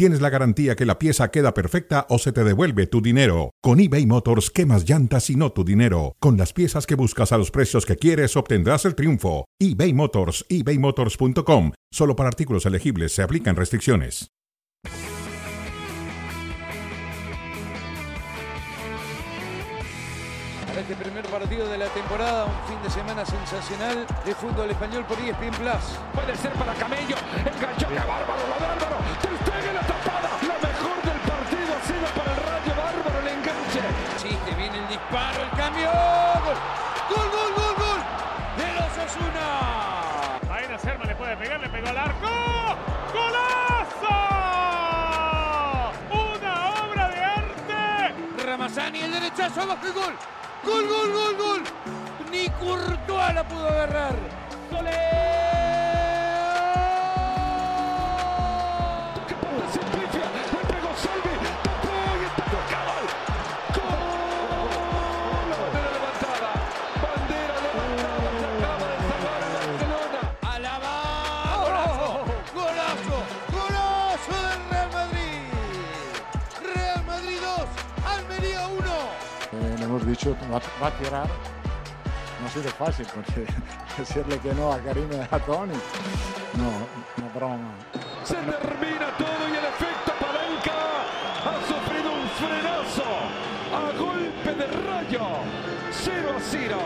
tienes la garantía que la pieza queda perfecta o se te devuelve tu dinero. Con eBay Motors, quemas llantas y no tu dinero. Con las piezas que buscas a los precios que quieres, obtendrás el triunfo. eBay Motors, ebaymotors.com. Solo para artículos elegibles se aplican restricciones. Para este primer partido de la temporada, un fin de semana sensacional de fútbol español por ESPN Plus. Puede ser para Camello. Enganchó. ¡Qué bárbaro! Lo de Serma le puede pegar, le pegó al arco. ¡Golazo! ¡Una obra de arte! Ramazani, el derechazo, abajo y gol. Gol, gol, gol, gol. Ni Courtois la pudo agarrar. Va, a tirar. No ha fácil porque decirle que no a Karim y a Tony. No, no broma. Se termina todo y el efecto palanca ha sufrido un frenazo golpe de rayo. 0 a 0.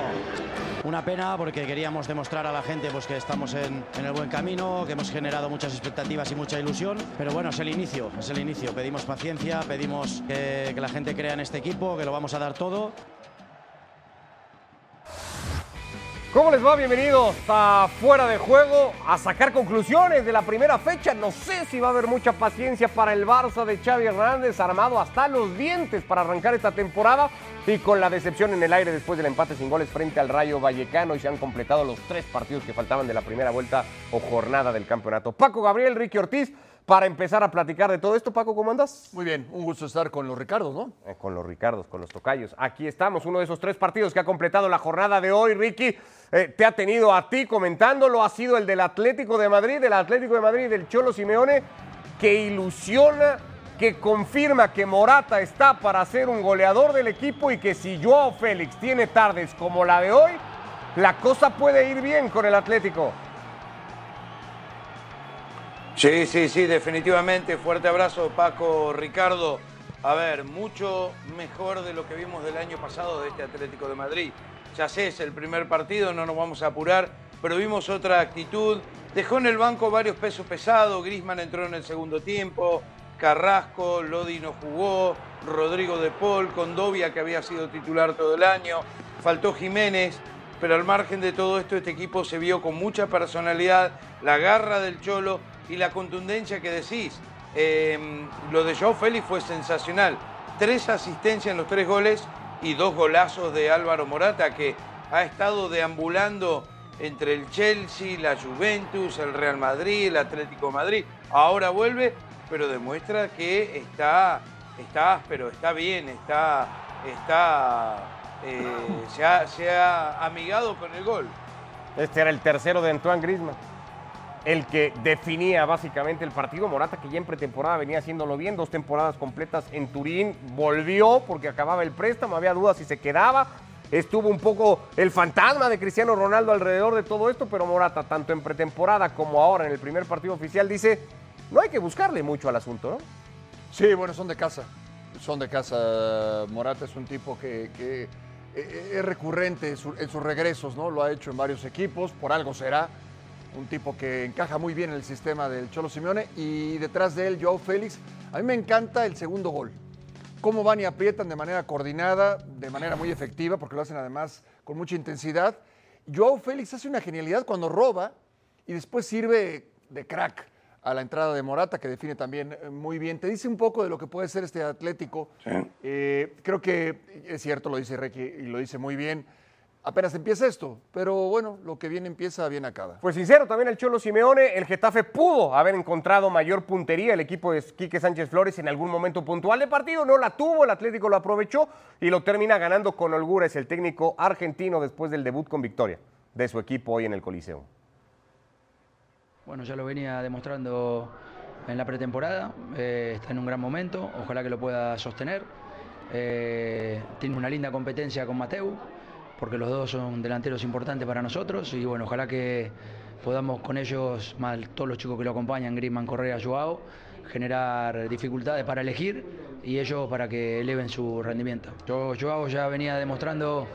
Una pena porque queríamos demostrar a la gente pues, que estamos en, el buen camino, que hemos generado muchas expectativas y mucha ilusión. Pero bueno, es el inicio, es el inicio. Pedimos paciencia, pedimos que la gente crea en este equipo, que lo vamos a dar todo. ¿Cómo les va? Bienvenidos a Fuera de Juego a sacar conclusiones de la primera fecha. No sé si va a haber mucha paciencia para el Barça de Xavi Hernández, armado hasta los dientes para arrancar esta temporada y con la decepción en el aire después del empate sin goles frente al Rayo Vallecano y se han completado los tres partidos que faltaban de la primera vuelta o jornada del campeonato. Paco Gabriel, Ricky Ortiz, para empezar a platicar de todo esto. Paco, ¿cómo andas? Muy bien, un gusto estar con los Ricardos, ¿no? Eh, con los Ricardos, con los Tocayos. Aquí estamos, uno de esos tres partidos que ha completado la jornada de hoy. Ricky, eh, te ha tenido a ti comentándolo, ha sido el del Atlético de Madrid, del Atlético de Madrid, del Cholo Simeone, que ilusiona, que confirma que Morata está para ser un goleador del equipo y que si Joao Félix tiene tardes como la de hoy, la cosa puede ir bien con el Atlético. Sí, sí, sí, definitivamente. Fuerte abrazo, Paco, Ricardo. A ver, mucho mejor de lo que vimos del año pasado de este Atlético de Madrid. Ya sé, es el primer partido, no nos vamos a apurar, pero vimos otra actitud. Dejó en el banco varios pesos pesados, Grisman entró en el segundo tiempo, Carrasco, Lodi no jugó, Rodrigo de Paul, Condovia que había sido titular todo el año, faltó Jiménez, pero al margen de todo esto este equipo se vio con mucha personalidad, la garra del Cholo y la contundencia que decís. Eh, lo de Joao Félix fue sensacional. Tres asistencias en los tres goles y dos golazos de Álvaro Morata que ha estado deambulando entre el Chelsea, la Juventus, el Real Madrid, el Atlético Madrid. Ahora vuelve, pero demuestra que está, está áspero, está bien, está, está, eh, se, ha, se ha amigado con el gol. Este era el tercero de Antoine Griezmann. El que definía básicamente el partido. Morata, que ya en pretemporada venía haciéndolo bien, dos temporadas completas en Turín, volvió porque acababa el préstamo, había dudas si se quedaba. Estuvo un poco el fantasma de Cristiano Ronaldo alrededor de todo esto, pero Morata, tanto en pretemporada como ahora en el primer partido oficial, dice, no hay que buscarle mucho al asunto, ¿no? Sí, bueno, son de casa. Son de casa. Morata es un tipo que, que eh, es recurrente en sus regresos, ¿no? Lo ha hecho en varios equipos, por algo será. Un tipo que encaja muy bien en el sistema del Cholo Simeone y detrás de él, Joao Félix. A mí me encanta el segundo gol. Cómo van y aprietan de manera coordinada, de manera muy efectiva, porque lo hacen además con mucha intensidad. Joao Félix hace una genialidad cuando roba y después sirve de crack a la entrada de Morata, que define también eh, muy bien. Te dice un poco de lo que puede ser este Atlético. Eh, creo que es cierto, lo dice Requi y lo dice muy bien. Apenas empieza esto. Pero bueno, lo que bien empieza, bien acaba. Pues sincero, también el Cholo Simeone, el Getafe pudo haber encontrado mayor puntería. El equipo de Quique Sánchez Flores en algún momento puntual de partido no la tuvo, el Atlético lo aprovechó y lo termina ganando con holgura. Es el técnico argentino después del debut con victoria de su equipo hoy en el Coliseo. Bueno, ya lo venía demostrando en la pretemporada, eh, está en un gran momento, ojalá que lo pueda sostener. Eh, tiene una linda competencia con Mateu, porque los dos son delanteros importantes para nosotros y bueno, ojalá que podamos con ellos, más todos los chicos que lo acompañan, Griezmann, Correa, Joao, generar dificultades para elegir y ellos para que eleven su rendimiento. Yo, Joao ya venía demostrando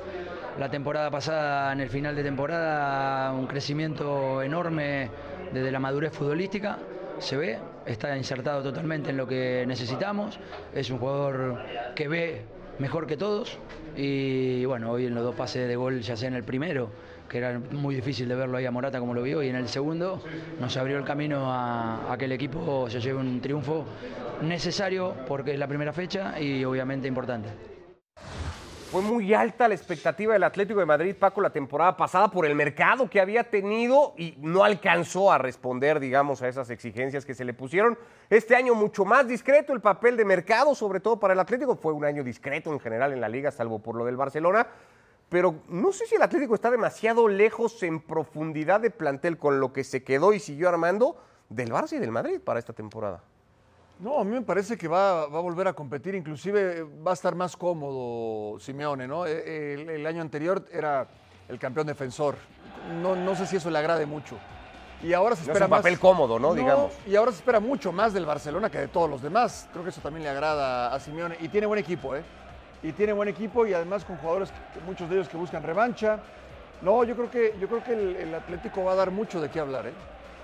la temporada pasada, en el final de temporada, un crecimiento enorme desde la madurez futbolística se ve, está insertado totalmente en lo que necesitamos, es un jugador que ve mejor que todos y bueno, hoy en los dos pases de gol, ya sea en el primero, que era muy difícil de verlo ahí a Morata como lo vio, y en el segundo nos abrió el camino a, a que el equipo se lleve un triunfo necesario porque es la primera fecha y obviamente importante. Fue muy alta la expectativa del Atlético de Madrid, Paco, la temporada pasada por el mercado que había tenido y no alcanzó a responder, digamos, a esas exigencias que se le pusieron. Este año mucho más discreto el papel de mercado, sobre todo para el Atlético. Fue un año discreto en general en la liga, salvo por lo del Barcelona. Pero no sé si el Atlético está demasiado lejos en profundidad de plantel con lo que se quedó y siguió armando del Barça y del Madrid para esta temporada. No, a mí me parece que va, va, a volver a competir, inclusive va a estar más cómodo Simeone, ¿no? E, el, el, año anterior era el campeón defensor. No, no sé si eso le agrade mucho. Y ahora se espera es un papel más, cómodo, ¿no? Digamos. Y ahora se espera mucho más del Barcelona que de todos los demás. Creo que eso también le agrada a Simeone. Y tiene buen equipo, ¿eh? Y tiene buen equipo y además con jugadores, muchos de ellos que buscan revancha. No, yo creo que, yo creo que el, el Atlético va a dar mucho de qué hablar, ¿eh?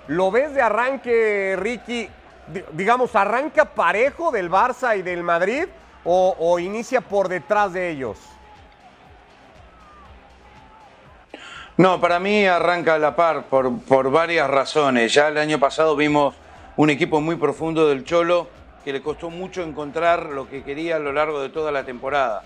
¿Lo ves de arranque, Ricky, digamos, arranca parejo del Barça y del Madrid o, inicia por detrás de ellos? No, para mí arranca a la par por, por varias razones. Ya el año pasado vimos un equipo muy profundo del Cholo que le costó mucho encontrar lo que quería a lo largo de toda la temporada.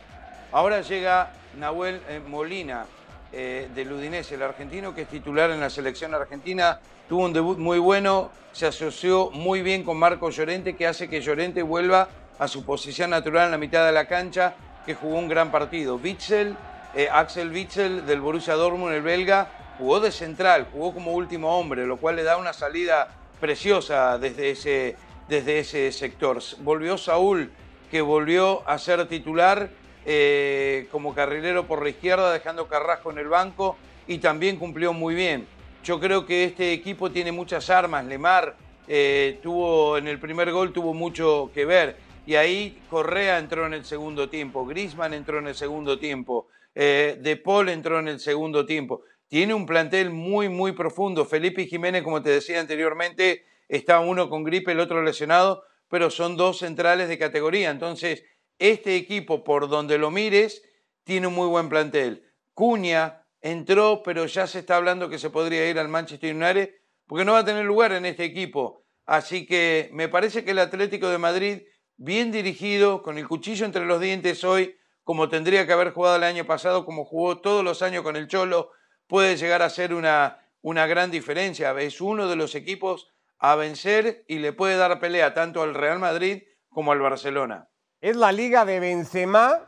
Ahora llega Nahuel eh, Molina eh, del Udinese, el argentino que es titular en la selección argentina, tuvo un debut muy bueno, se asoció muy bien con Marco Llorente, que hace que Llorente vuelva a su posición natural en la mitad de la cancha, que jugó un gran partido. Witzel, eh, Axel Witzel del Borussia Dortmund, el belga, jugó de central, jugó como último hombre, lo cual le da una salida preciosa desde ese, desde ese sector. Volvió Saúl, que volvió a ser titular eh, como carrilero por la izquierda, dejando Carrasco en el banco y también cumplió muy bien. Yo creo que este equipo tiene muchas armas. Lemar eh, tuvo en el primer gol tuvo mucho que ver y ahí Correa entró en el segundo tiempo, Grisman entró en el segundo tiempo, eh, De Paul entró en el segundo tiempo. Tiene un plantel muy muy profundo. Felipe Jiménez, como te decía anteriormente, está uno con gripe, el otro lesionado, pero son dos centrales de categoría. Entonces este equipo, por donde lo mires, tiene un muy buen plantel. Cuña entró, pero ya se está hablando que se podría ir al Manchester United porque no va a tener lugar en este equipo. Así que me parece que el Atlético de Madrid, bien dirigido, con el cuchillo entre los dientes hoy, como tendría que haber jugado el año pasado, como jugó todos los años con el Cholo, puede llegar a ser una, una gran diferencia. Es uno de los equipos a vencer y le puede dar pelea tanto al Real Madrid como al Barcelona. Es la liga de Benzema.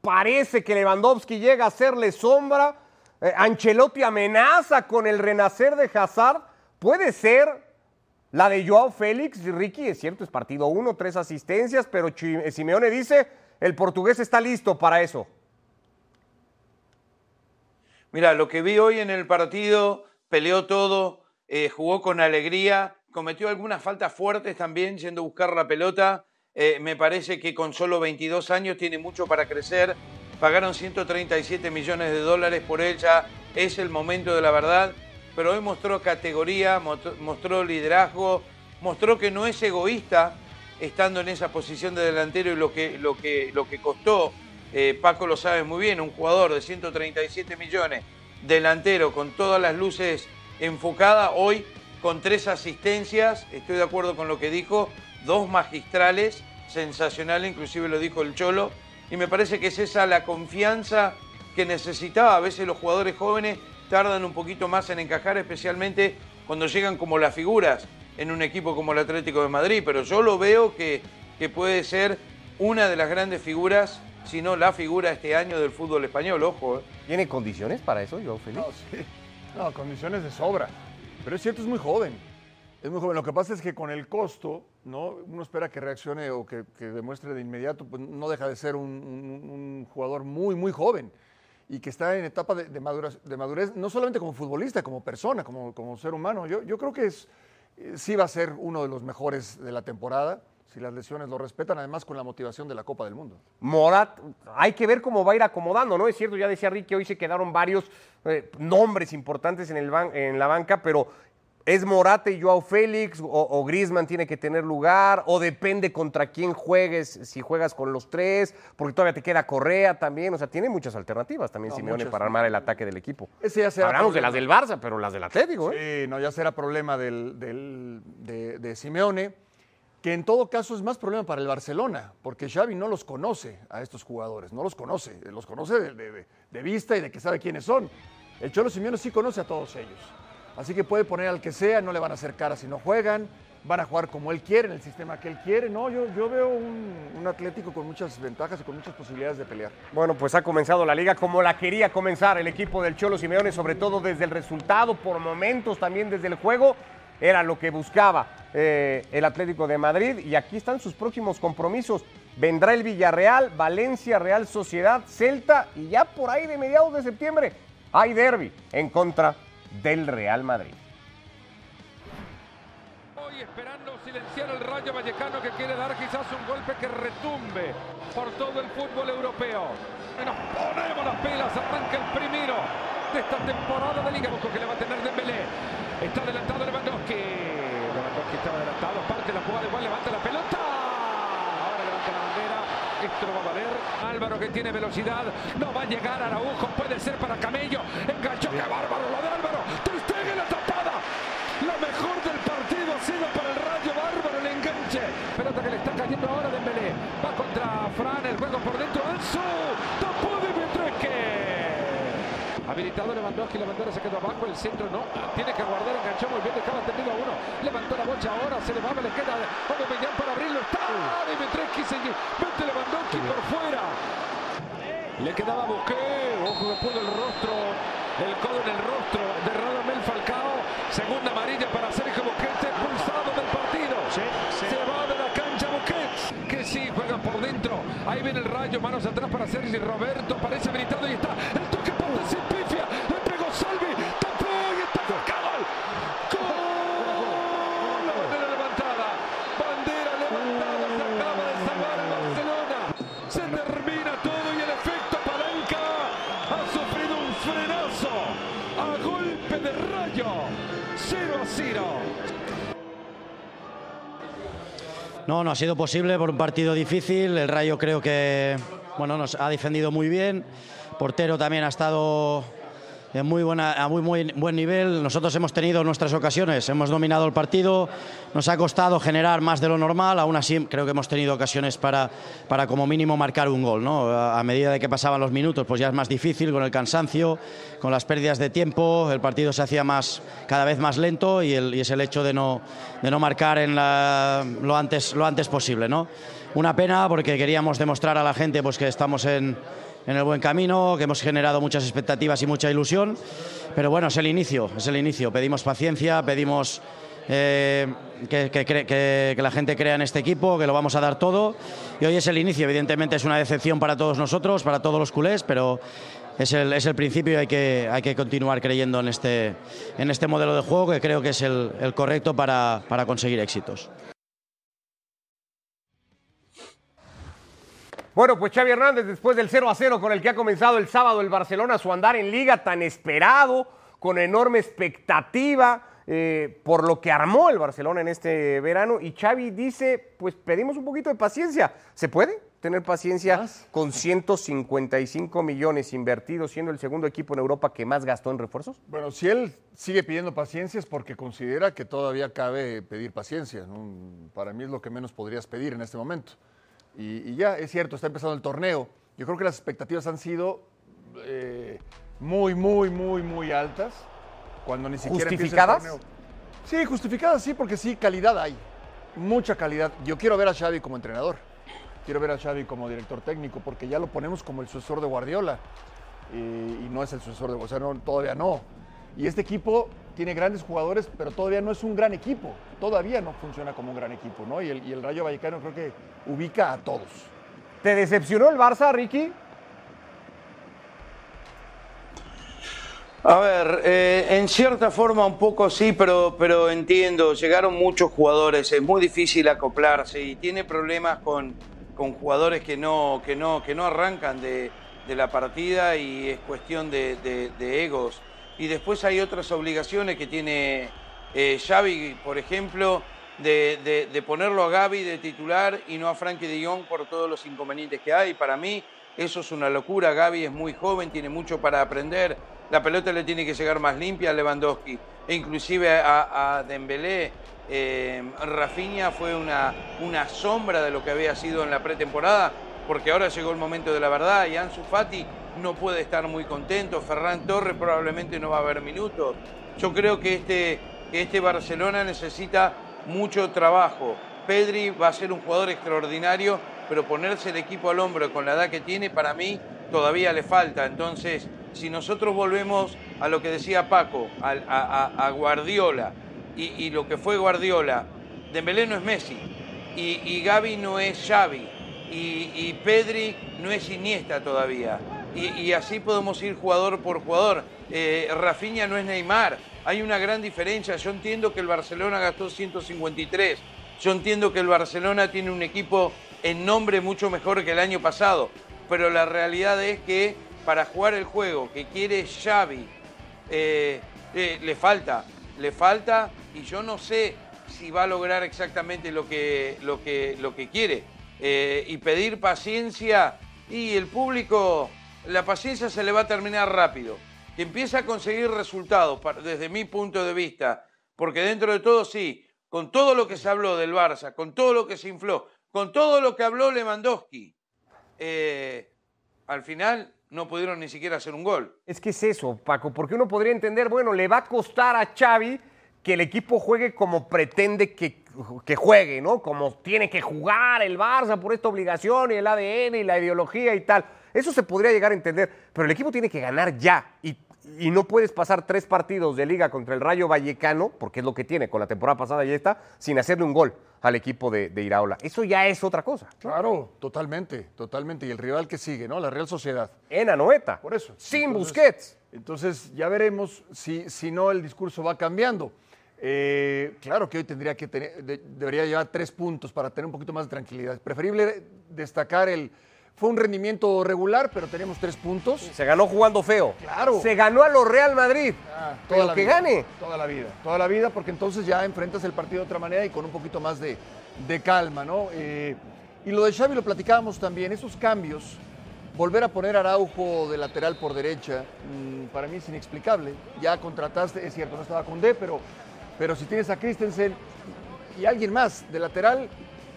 Parece que Lewandowski llega a hacerle sombra. Eh, Ancelotti amenaza con el renacer de Hazard. Puede ser la de Joao Félix. Ricky, es cierto, es partido uno, tres asistencias, pero Simeone dice, el portugués está listo para eso. Mira, lo que vi hoy en el partido, peleó todo, eh, jugó con alegría, cometió algunas faltas fuertes también, yendo a buscar la pelota eh, me parece que con solo 22 años tiene mucho para crecer. Pagaron 137 millones de dólares por él, ya es el momento de la verdad. Pero hoy mostró categoría, mostró liderazgo, mostró que no es egoísta estando en esa posición de delantero y lo que, lo que, lo que costó. Eh, Paco lo sabe muy bien, un jugador de 137 millones, delantero con todas las luces enfocadas, hoy con tres asistencias, estoy de acuerdo con lo que dijo, dos magistrales, sensacionales, inclusive lo dijo el Cholo, y me parece que es esa la confianza que necesitaba. A veces los jugadores jóvenes tardan un poquito más en encajar, especialmente cuando llegan como las figuras en un equipo como el Atlético de Madrid, pero yo lo veo que, que puede ser una de las grandes figuras, si no la figura este año del fútbol español, ojo. ¿eh? ¿Tiene condiciones para eso, Joao Félix? No, sí. no, condiciones de sobra. Pero es cierto, es muy joven. Es muy joven. Lo que pasa es que con el costo, ¿no? Uno espera que reaccione o que, demuestre de inmediato, pues no deja de ser un, jugador muy, muy joven y que está en etapa de, madurez, no solamente como futbolista, como persona, como, como ser humano. Yo, yo creo que es, eh, sí va a ser uno de los mejores de la temporada, si las lesiones lo respetan, además con la motivación de la Copa del Mundo. Morat, hay que ver cómo va a ir acomodando, ¿no? Es cierto, ya decía Ricky, hoy se quedaron varios eh, nombres importantes en, el en la banca, pero ¿es Morata y Joao Félix o, o Griezmann tiene que tener lugar? ¿O depende contra quién juegues, si juegas con los tres? Porque todavía te queda Correa también, o sea, tiene muchas alternativas también No, Simeone muchas. para armar el ataque del equipo. Ese ya será Hablamos de las del Barça, pero las del Atlético, ¿eh? Sí, no, ya será problema del, del- de, de Simeone, que en todo caso es más problema para el Barcelona, porque Xavi no los conoce a estos jugadores, no los conoce, los conoce de- de vista y de que sabe quiénes son. El Cholo Simeone sí conoce a todos ellos, así que puede poner al que sea, no le van a hacer cara si no juegan, van a jugar como él quiere, en el sistema que él quiere. No, yo, veo un, un Atlético con muchas ventajas y con muchas posibilidades de pelear. Bueno, pues ha comenzado la liga como la quería comenzar el equipo del Cholo Simeone, sobre todo desde el resultado, por momentos también desde el juego, era lo que buscaba eh, el Atlético de Madrid y aquí están sus próximos compromisos. Vendrá el Villarreal, Valencia, Real Sociedad, Celta y ya por ahí de mediados de septiembre hay derby en contra del Real Madrid. Hoy esperando silenciar el Rayo Vallecano que quiere dar quizás un golpe que retumbe por todo el fútbol europeo. Nos ponemos las pilas, arranca el primero de esta temporada de Liga. Ojo que le va a tener Dembélé. Está adelantado Lewandowski. Lewandowski está adelantado, parte la jugada, igual levanta la pelota. Ahora levanta la bandera. Esto no va a valer. Álvaro que tiene velocidad. No va a llegar Araujo. Puede ser para Camello. Enganchó. ¡Qué bárbaro lo de Álvaro! ¡Ter la tapada! La mejor del partido ha sido para el Rayo Bárbaro el enganche. Pelota que le está cayendo ahora Dembélé. Va contra Fran, el juego por dentro. Ansu. Tapó Dimitrescu. Habilitado Lewandowski, la bandera se quedó abajo, el centro no, tiene que guardar, enganchó muy bien, dejaba tendido a uno, levantó la bocha ahora, se le va, le queda Aubameyang para abrirlo, está Dimitrescu, Lewandowski por fuera. Le quedaba Busqué, ojo que pudo el rostro, el codo en el rostro de Radamel Falcao. Segunda amarilla para Sergio Busquets, expulsado del partido. Se va de la cancha Busquets, que sí, juega por dentro. Ahí viene el rayo, manos atrás para Sergi Roberto, parece habilitado y está. El No, no ha sido posible por un partido difícil. El Rayo creo que bueno, nos ha defendido muy bien. Portero también ha estado en muy, buena, a muy, muy buen nivel. Nosotros hemos tenido nuestras ocasiones, hemos dominado el partido. Nos ha costado generar más de lo normal. Aún así, creo que hemos tenido ocasiones para, para como mínimo marcar un gol. ¿no? A, medida de que pasaban los minutos, pues ya es más difícil con el cansancio, con las pérdidas de tiempo. El partido se hacía más, cada vez más lento y, es el hecho de no, de no marcar en lo, antes, lo antes posible. ¿no? Una pena porque queríamos demostrar a la gente pues, que estamos en, en el buen camino, que hemos generado muchas expectativas y mucha ilusión. Pero bueno, es el inicio, es el inicio. Pedimos paciencia, pedimos eh, que, la gente crea en este equipo, que lo vamos a dar todo. Y hoy es el inicio, evidentemente es una decepción para todos nosotros, para todos los culés, pero es el, es el principio y hay que, hay que continuar creyendo en este, en este modelo de juego que creo que es el, el correcto para, para conseguir éxitos. Bueno, pues Xavi Hernández, después del 0 a 0 con el que ha comenzado el sábado el Barcelona, su andar en liga tan esperado, con enorme expectativa eh, por lo que armó el Barcelona en este verano. Y Xavi dice, pues pedimos un poquito de paciencia. ¿Se puede tener paciencia con 155 millones invertidos, siendo el segundo equipo en Europa que más gastó en refuerzos? Bueno, si él sigue pidiendo paciencia es porque considera que todavía cabe pedir paciencia. Para mí es lo que menos podrías pedir en este momento. Y, y ya, es cierto, está empezando el torneo. Yo creo que las expectativas han sido eh, muy, muy, muy, muy altas. Cuando ni siquiera empieza el ¿Justificadas? torneo. Sí, justificadas, sí, porque sí, calidad hay. Mucha calidad. Yo quiero ver a Xavi como entrenador. Quiero ver a Xavi como director técnico, porque ya lo ponemos como el sucesor de Guardiola. Y, y no es el sucesor de Guardiola, no, todavía no. Y este equipo tiene grandes jugadores, pero todavía no es un gran equipo. Todavía no funciona como un gran equipo, ¿no? Y el, y el Rayo Vallecano creo que ubica a todos. ¿Te decepcionó el Barça, Ricky? A ver, eh, en cierta forma un poco sí, pero, pero entiendo, llegaron muchos jugadores, es muy difícil acoplarse y tiene problemas con, con jugadores que no, que no, que no arrancan de, la partida y es cuestión de egos. Y después hay otras obligaciones que tiene eh, Xavi, por ejemplo, de, de- ponerlo a Gaby de titular y no a Frankie de Jong por todos los inconvenientes que hay. Para mí eso es una locura. Gaby es muy joven, tiene mucho para aprender. La pelota le tiene que llegar más limpia a Lewandowski. E inclusive a, a Dembélé, eh, Rafinha fue una, una sombra de lo que había sido en la pretemporada, porque ahora llegó el momento de la verdad y Ansu Fati no puede estar muy contento. Ferran Torres probablemente no va a haber minutos. Yo creo que este, que este Barcelona necesita mucho trabajo. Pedri va a ser un jugador extraordinario, pero ponerse el equipo al hombro con la edad que tiene, para mí todavía le falta. Entonces, si nosotros volvemos a lo que decía Paco, a, Guardiola, y, lo que fue Guardiola, Dembélé no es Messi, y, y Gaby no es Xavi, y, y Pedri no es Iniesta todavía. Y, así podemos ir jugador por jugador. Eh, Rafinha no es Neymar. Hay una gran diferencia. Yo entiendo que el Barcelona gastó 153. Yo entiendo que el Barcelona tiene un equipo en nombre mucho mejor que el año pasado. Pero la realidad es que para jugar el juego que quiere Xavi, eh, eh, le falta, le falta y yo no sé si va a lograr exactamente lo que, lo que, lo que quiere. Eh, y pedir paciencia y el público, la paciencia se le va a terminar rápido. Que empieza a conseguir resultados desde mi punto de vista, porque dentro de todo sí, con todo lo que se habló del Barça, con todo lo que se infló, con todo lo que habló Lewandowski, eh, al final no pudieron ni siquiera hacer un gol. Es que es eso, Paco, porque uno podría entender, bueno, le va a costar a Xavi que el equipo juegue como pretende que, que juegue, ¿no? Como tiene que jugar el Barça por esta obligación y el ADN y la ideología y tal. Eso se podría llegar a entender, pero el equipo tiene que ganar ya y, y no puedes pasar tres partidos de liga contra el Rayo Vallecano, porque es lo que tiene con la temporada pasada y esta, sin hacerle un gol al equipo de, de Iraola. Eso ya es otra cosa. Claro, totalmente, totalmente. Y el rival que sigue, ¿no? La Real Sociedad. En Anoeta. Por eso. Sin Entonces- Busquets. Entonces ya veremos si, si no el discurso va cambiando. Eh, claro que hoy tendría que tener, de- debería llevar tres puntos para tener un poquito más de tranquilidad. Preferible destacar el. Fue un rendimiento regular, pero tenemos tres puntos. Se ganó jugando feo. Claro. Se ganó a los Real Madrid. Ah, pero que vida, gane. Toda la vida, toda la vida, porque entonces ya enfrentas el partido de otra manera y con un poquito más de, de calma, ¿no? Eh, y lo de Xavi lo platicábamos también, esos cambios, volver a poner a Araujo de lateral por derecha, mm, para mí es inexplicable. Ya contrataste, es cierto, no estaba con D, pero, pero si tienes a Christensen y alguien más de lateral,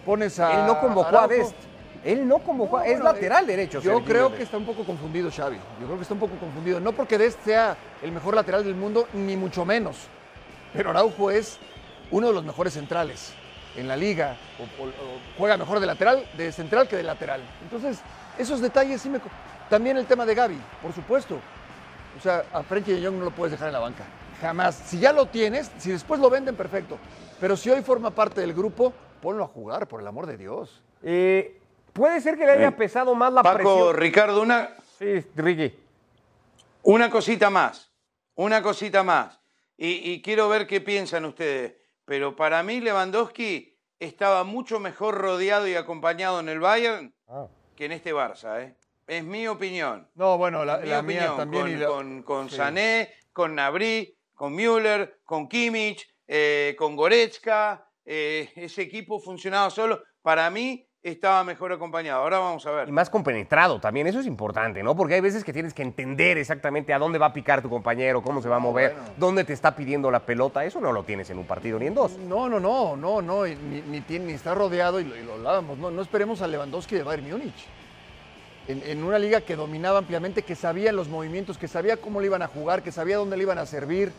pones a Él no convocó a Araujo. Dest. Él no convocó, a- es Bueno, lateral eh, derecho. Yo Sergio creo que está un poco confundido Xavi. Yo creo que está un poco confundido. No porque Dest sea el mejor lateral del mundo, ni mucho menos. Pero Araujo es uno de los mejores centrales en la liga. O- o- o juega mejor de lateral, de central que de lateral. Entonces, esos detalles sí me... También el tema de Gaby, por supuesto. O sea, a Frenkie de Jong no lo puedes dejar en la banca. Jamás. Si ya lo tienes, si después lo venden, perfecto. Pero si hoy forma parte del grupo, ponlo a jugar, por el amor de Dios. Eh, Puede ser que le haya Eh, pesado más la Paco, presión. Ricardo, una, Sí, Ricky. Una cosita más, una cosita más. Y, y quiero ver qué piensan ustedes. Pero para mí Lewandowski estaba mucho mejor rodeado y acompañado en el Bayern Ah. que en este Barça. ¿eh? Es mi opinión. No, bueno, la, mi la mía opinión. también. Con, y la- con, con sí. Sané, con Nabri, con Müller, con Kimmich, eh, con Goretzka. eh, ese equipo funcionaba solo. Para mí estaba mejor acompañado. Ahora vamos a ver. Y más compenetrado también, eso es importante, ¿no? Porque hay veces que tienes que entender exactamente a dónde va a picar tu compañero, cómo se va a mover, bueno. dónde te está pidiendo la pelota. Eso no lo tienes en un partido ni en dos. No, no, no, no, no, ni, ni tiene, ni está rodeado y lo, y lo hablábamos. No, no esperemos a Lewandowski de Bayern Múnich. en, en una liga que dominaba ampliamente, que sabía los movimientos, que sabía cómo le iban a jugar, que sabía dónde le iban a servir.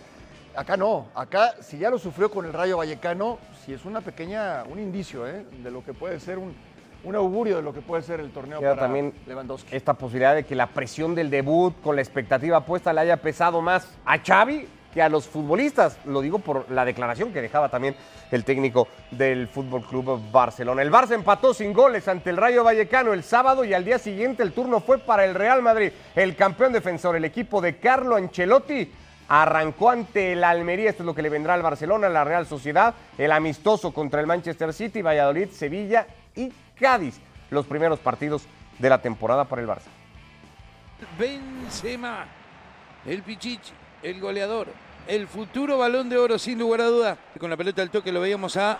Acá no, acá si ya lo sufrió con el Rayo Vallecano, sí es una pequeña, un indicio ¿eh? de lo que puede ser un, un augurio de lo que puede ser el torneo Queda para también Lewandowski. esta posibilidad de que la presión del debut con la expectativa puesta le haya pesado más a Xavi que a los futbolistas. Lo digo por la declaración que dejaba también el técnico del Fútbol Club Barcelona. El Barça empató sin goles ante el Rayo Vallecano el sábado y al día siguiente el turno fue para el Real Madrid. El campeón defensor, el equipo de Carlo Ancelotti, arrancó ante el Almería. Esto es lo que le vendrá al Barcelona, la Real Sociedad, el amistoso contra el Manchester City, Valladolid, Sevilla y Cádiz. Los primeros partidos de la temporada para el Barça. Benzema, el Pichichi, el goleador, el futuro balón de oro sin lugar a dudas. Con la pelota al toque lo veíamos a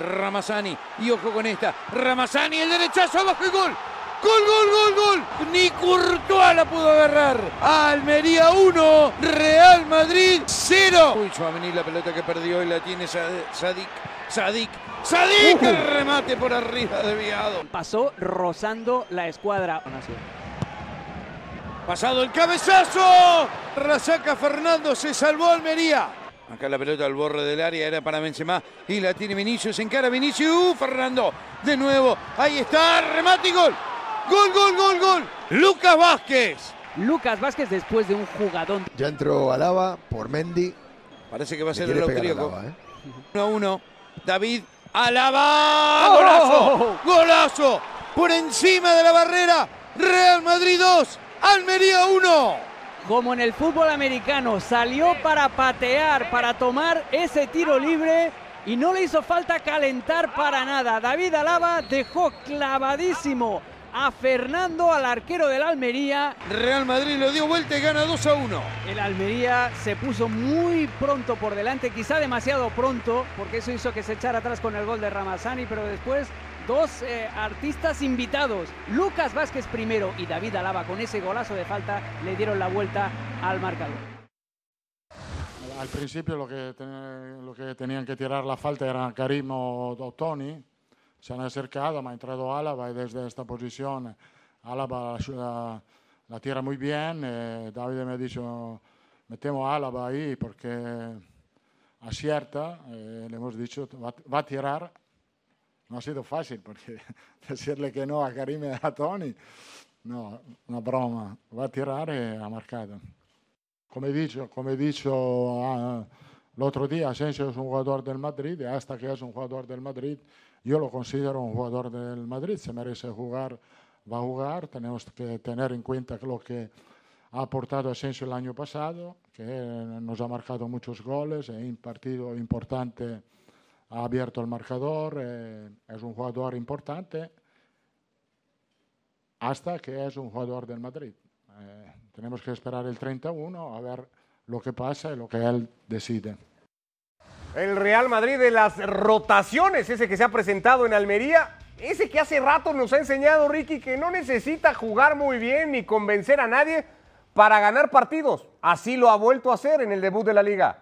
Ramazani. Y ojo con esta. Ramazani, el derechazo abajo y gol. Gol, gol, gol, gol. Ni Courtois la pudo agarrar. Almería 1, Real Madrid 0. Uy, Chouameni la pelota que perdió y la tiene Sa- Sadik. Sadik. El remate por arriba desviado. Pasó rozando la escuadra. Pasado el cabezazo. Rasaca Fernando se salvó Almería. Acá la pelota al borde del área era para Benzema y la tiene Vinicius, encara Vinicius, uh, Fernando, de nuevo, ahí está, remate y gol, gol, gol, gol, gol, Lucas Vázquez. Lucas Vázquez después de un jugadón. Ya entró Alaba por Mendy. Parece que va a ser el austríaco. Alaba, ¿eh? 1 a 1, David Alaba, golazo, golazo, por encima de la barrera, Real Madrid 2, Almería 1. Como en el fútbol americano, salió para patear, para tomar ese tiro libre y no le hizo falta calentar para nada. David Alaba dejó clavadísimo a Fernando, al arquero del Almería. Real Madrid lo dio vuelta y gana 2 a 1. El Almería se puso muy pronto por delante, quizá demasiado pronto, porque eso hizo que se echara atrás con el gol de Ramazani, pero después dos eh, artistas invitados, Lucas Vázquez primero y David Alaba con ese golazo de falta, le dieron la vuelta al marcador. Al principio lo que, ten- lo que tenían que tirar la falta eran Karim o, o Tony. Se han acercado, ha entrado Álava y desde esta posición Álava la, la tira muy bien. eh, David me ha dicho, metemos Álava ahí porque acierta. eh, le hemos dicho, va, va a tirar. No ha sido fácil porque decirle que no a Karim y a Tony, no, una broma. Va a tirar y ha marcado. Como he dicho, como he dicho ah, el otro día, Asensio es un jugador del Madrid y hasta que es un jugador del Madrid, yo lo considero un jugador del Madrid. Se merece jugar, va a jugar. Tenemos que tener en cuenta lo que ha aportado Asensio el año pasado, que nos ha marcado muchos goles, en un partido importante ha abierto el marcador, eh, es un jugador importante hasta que es un jugador del Madrid. Eh, tenemos que esperar el 31 a ver lo que pasa y lo que él decide. El Real Madrid de las rotaciones, ese que se ha presentado en Almería, ese que hace rato nos ha enseñado Ricky que no necesita jugar muy bien ni convencer a nadie para ganar partidos. Así lo ha vuelto a hacer en el debut de la liga.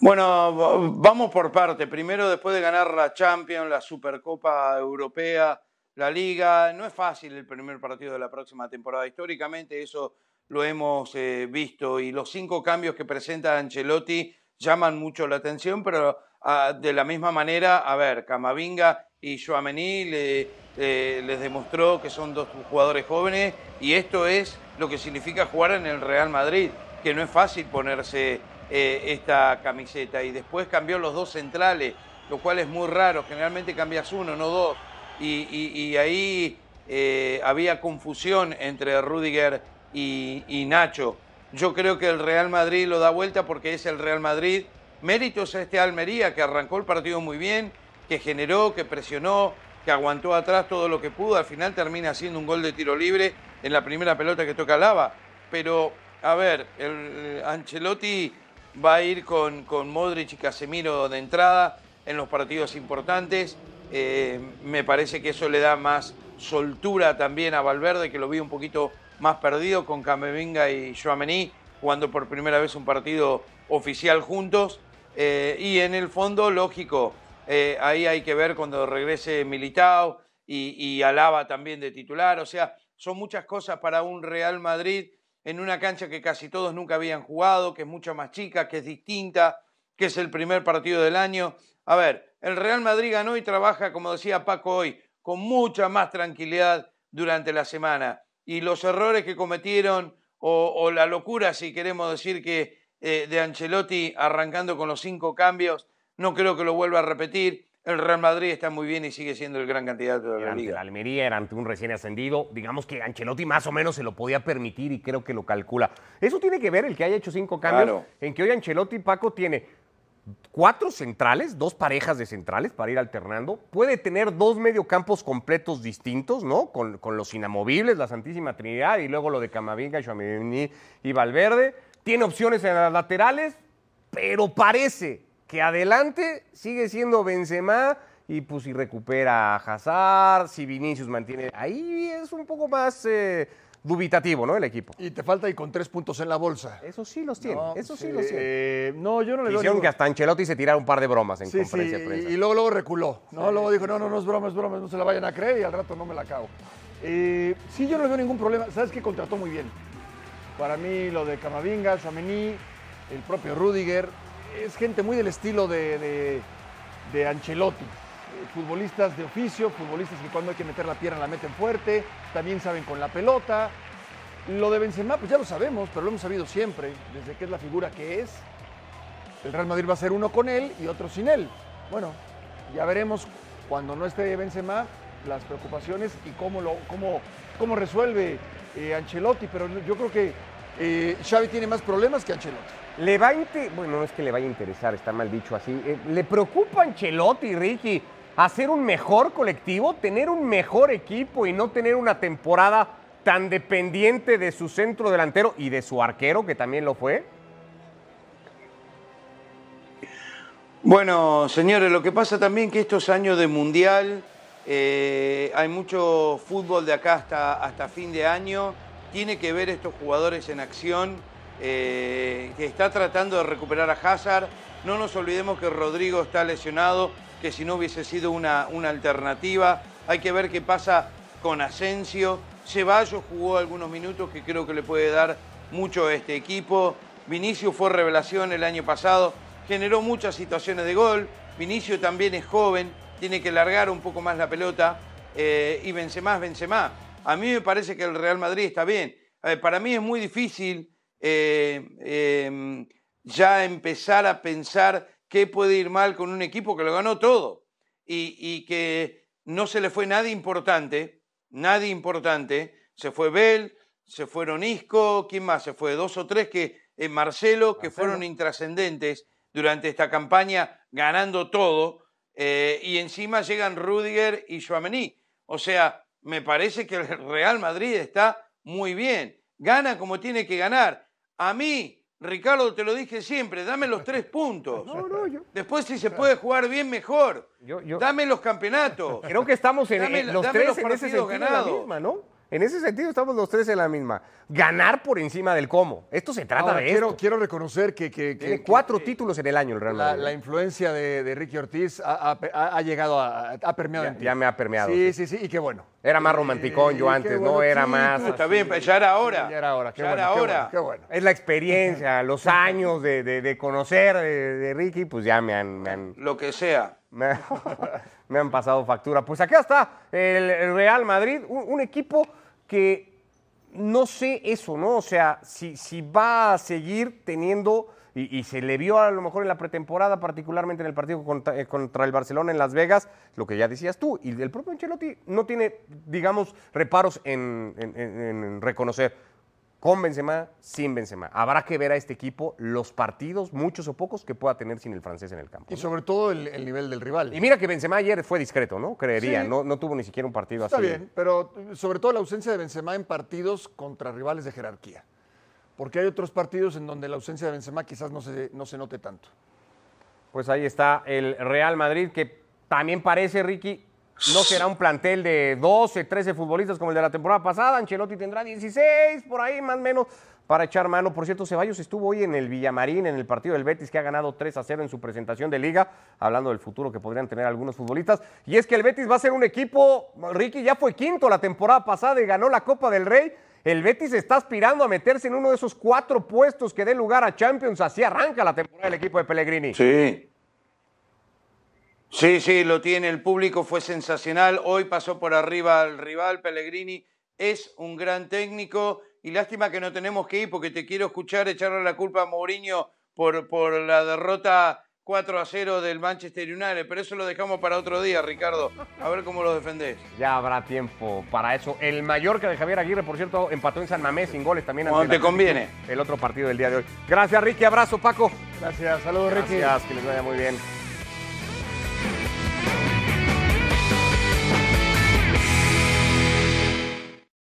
Bueno, vamos por parte. Primero, después de ganar la Champions, la Supercopa Europea, la Liga, no es fácil el primer partido de la próxima temporada. Históricamente eso lo hemos eh, visto y los cinco cambios que presenta Ancelotti llaman mucho la atención, pero ah, de la misma manera, a ver, Camavinga y Joamení le, eh, les demostró que son dos jugadores jóvenes y esto es lo que significa jugar en el Real Madrid, que no es fácil ponerse eh, esta camiseta. Y después cambió los dos centrales, lo cual es muy raro, generalmente cambias uno, no dos. Y, ahí había confusión entre Rudiger y, Nacho. Yo creo que el Real Madrid lo da vuelta porque es el Real Madrid. Méritos a este Almería que arrancó el partido muy bien, que generó, que presionó, que aguantó atrás todo lo que pudo. Al final termina haciendo un gol de tiro libre en la primera pelota que toca Lava. Pero, a ver, el Ancelotti va a ir con, con Modric y Casemiro de entrada en los partidos importantes. Eh, me parece que eso le da más soltura también a Valverde, que lo vi un poquito más perdido con Camavinga y Joamení, jugando por primera vez un partido oficial juntos. Eh, y en el fondo, lógico, eh, ahí hay que ver cuando regrese Militao y, y Alaba también de titular. O sea, son muchas cosas para un Real Madrid en una cancha que casi todos nunca habían jugado, que es mucho más chica, que es distinta, que es el primer partido del año. A ver, el Real Madrid ganó y trabaja, como decía Paco hoy, con mucha más tranquilidad durante la semana. Y los errores que cometieron, o, o la locura, si queremos decir que eh, de Ancelotti arrancando con los cinco cambios, no creo que lo vuelva a repetir. El Real Madrid está muy bien y sigue siendo el gran candidato de la Era ante liga. la Almería, era ante un recién ascendido. Digamos que Ancelotti más o menos se lo podía permitir y creo que lo calcula. Eso tiene que ver el que haya hecho cinco cambios. Claro. En que hoy Ancelotti, Paco, tiene cuatro centrales, dos parejas de centrales para ir alternando. Puede tener dos mediocampos completos distintos, ¿no? Con, con los inamovibles, la Santísima Trinidad y luego lo de Camavinga, Tchouaméni y Valverde. Tiene opciones en las laterales, pero parece que adelante sigue siendo Benzema y pues si recupera a Hazard, si Vinicius mantiene... Ahí es un poco más eh, dubitativo, ¿no? El equipo. Y te falta y con tres puntos en la bolsa. Eso sí los tiene, No, eso sí, sí, los tiene. eh, no, yo no le Hicieron que hasta Ancelotti se tirara un par de bromas en Sí, sí, conferencia de prensa. y, luego, luego reculó. ¿no? Luego dijo, no, no, no es broma, es broma, no se la vayan a creer y al rato no me la cago. Eh, sí, yo no le veo ningún problema. ¿Sabes qué? Contrató muy bien. Para mí lo de Camavinga, Suamení, el propio Rudiger, es gente muy del estilo de, de- de Ancelotti. Futbolistas de oficio, futbolistas que cuando hay que meter la pierna la meten fuerte, también saben con la pelota. Lo de Benzema, pues ya lo sabemos, pero lo hemos sabido siempre, desde que es la figura que es. El Real Madrid va a ser uno con él y otro sin él. Bueno, ya veremos cuando no esté Benzema las preocupaciones y cómo, lo, cómo, cómo resuelve eh, Ancelotti, pero yo creo que eh, Xavi tiene más problemas que Ancelotti. Le va a bueno, no es que le vaya a interesar, está mal dicho así. Eh, ¿Le preocupa Ancelotti, Ricky, hacer un mejor colectivo, tener un mejor equipo y no tener una temporada tan dependiente de su centro delantero y de su arquero, que también lo fue? Bueno, señores, lo que pasa también que estos años de mundial, eh, hay mucho fútbol de acá hasta, hasta fin de año, tiene que ver estos jugadores en acción, eh, que está tratando de recuperar a Hazard. No nos olvidemos que Rodrigo está lesionado, que si no hubiese sido una, una alternativa. Hay que ver qué pasa con Asensio. Ceballos jugó algunos minutos que creo que le puede dar mucho a este equipo. Vinicius fue revelación el año pasado, generó muchas situaciones de gol. Vinicius también es joven, tiene que largar un poco más la pelota. eh, y Benzema es Benzema. A mí me parece que el Real Madrid está bien. Para mí es muy difícil eh, eh, ya empezar a pensar qué puede ir mal con un equipo que lo ganó todo y, y que no se le fue nadie importante, nadie importante. Se fue Bell, se fueron Isco, ¿quién más? Se fue dos o tres que eh, Marcelo, que fueron intrascendentes durante esta campaña, ganando todo. eh, y encima llegan Rudiger y Chouameni. O sea, me parece que el Real Madrid está muy bien. Gana como tiene que ganar. A mí, Ricardo, te lo dije siempre, dame los tres puntos. Después, si se puede jugar bien, mejor. Dame los campeonatos. Creo que estamos en, Dame- los dame tres los en ese sentido la ganados. misma, ¿no? En ese sentido estamos los tres en la misma. Ganar por encima del cómo. Esto se trata Ahora, de quiero, esto. quiero reconocer que, que- que- Tiene que- cuatro títulos en el año el Real la, Madrid. la influencia de, de Ricky Ortiz ha, ha- ha- ha llegado a, ha permeado Ya- en ti. ya me ha permeado, Sí, sí, sí, y qué bueno. Era más romanticón yo Eh, antes, qué no era sí, más. Está bien, pero ya era hora. Ya era hora, qué Ya bueno, era qué hora. bueno, qué bueno. Es la experiencia, los años de, de- de conocer de, de Ricky, pues ya me han, me han, Lo que sea. me, han- me han pasado factura. Pues acá está el, el Real Madrid, un, un equipo que no sé eso, ¿no? O sea, si, si va a seguir teniendo, y, se le vio a lo mejor en la pretemporada, particularmente en el partido contra, eh, contra el Barcelona en Las Vegas, lo que ya decías tú, y el propio Ancelotti no tiene, digamos, reparos en reconocer con Benzema, sin Benzema. Habrá que ver a este equipo los partidos, muchos o pocos, que pueda tener sin el francés en el campo. Y sobre todo el, el nivel del rival. Y mira que Benzema ayer fue discreto, ¿no? Creería, Sí. no, no tuvo ni siquiera un partido Está así. bien, pero sobre todo la ausencia de Benzema en partidos contra rivales de jerarquía. Porque hay otros partidos en donde la ausencia de Benzema quizás no se, no se note tanto. Pues ahí está el Real Madrid, que también parece, Ricky, no será un plantel de 12, 13 futbolistas como el de la temporada pasada. Ancelotti tendrá 16, por ahí más o menos. para echar mano. Por cierto, Ceballos estuvo hoy en el Villamarín, en el partido del Betis, que ha ganado 3 a 0 en su presentación de liga, hablando del futuro que podrían tener algunos futbolistas. Y es que el Betis va a ser un equipo, Ricky ya fue quinto la temporada pasada y ganó la Copa del Rey. El Betis está aspirando a meterse en uno de esos cuatro puestos que dé lugar a Champions. Así arranca la temporada del equipo de Pellegrini. Sí. Sí, sí, lo tiene. El público fue sensacional. Hoy pasó por arriba al rival. Pellegrini es un gran técnico. Y lástima que no tenemos que ir porque te quiero escuchar echarle la culpa a Mourinho por, por la derrota 4 a 0 del Manchester United. Pero eso lo dejamos para otro día, Ricardo. A ver cómo lo defendés. Ya habrá tiempo para eso. El Mallorca de Javier Aguirre, por cierto, empató en San Mamés sin goles también. Cuando te conviene. El otro partido del día de hoy. Gracias, Ricky. Abrazo, Paco. Gracias, saludos Ricky. Gracias, que les vaya muy bien.